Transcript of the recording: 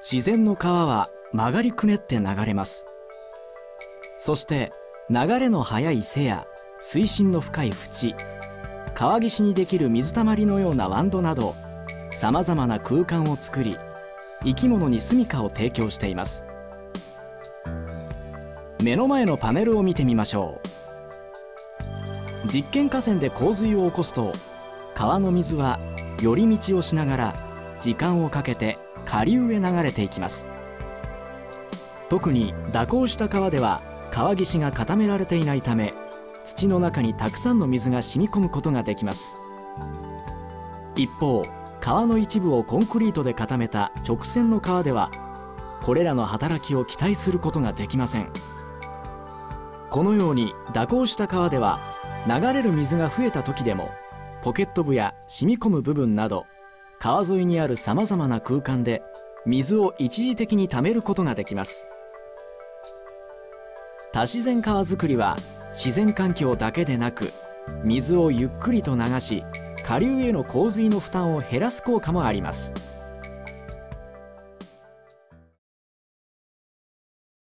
自然の川は曲がりくねって流れます。そして流れの速い瀬や水深の深い淵川岸にできる水たまりのようなワンドなどさまざまな空間を作り生き物に住処を提供しています。目の前のパネルを見てみましょう。実験河川で洪水を起こすと川の水は寄り道をしながら時間をかけて下流へ流れていきます。特に蛇行した川では川岸が固められていないため土の中にたくさんの水が染み込むことができます。一方川の一部をコンクリートで固めた直線の川ではこれらの働きを期待することができません。このように蛇行した川では流れる水が増えた時でもポケット部や染み込む部分など川沿いにあるさまざまな空間で水を一時的に貯めることができます。多自然川づくりは自然環境だけでなく水をゆっくりと流し下流への洪水の負担を減らす効果もあります。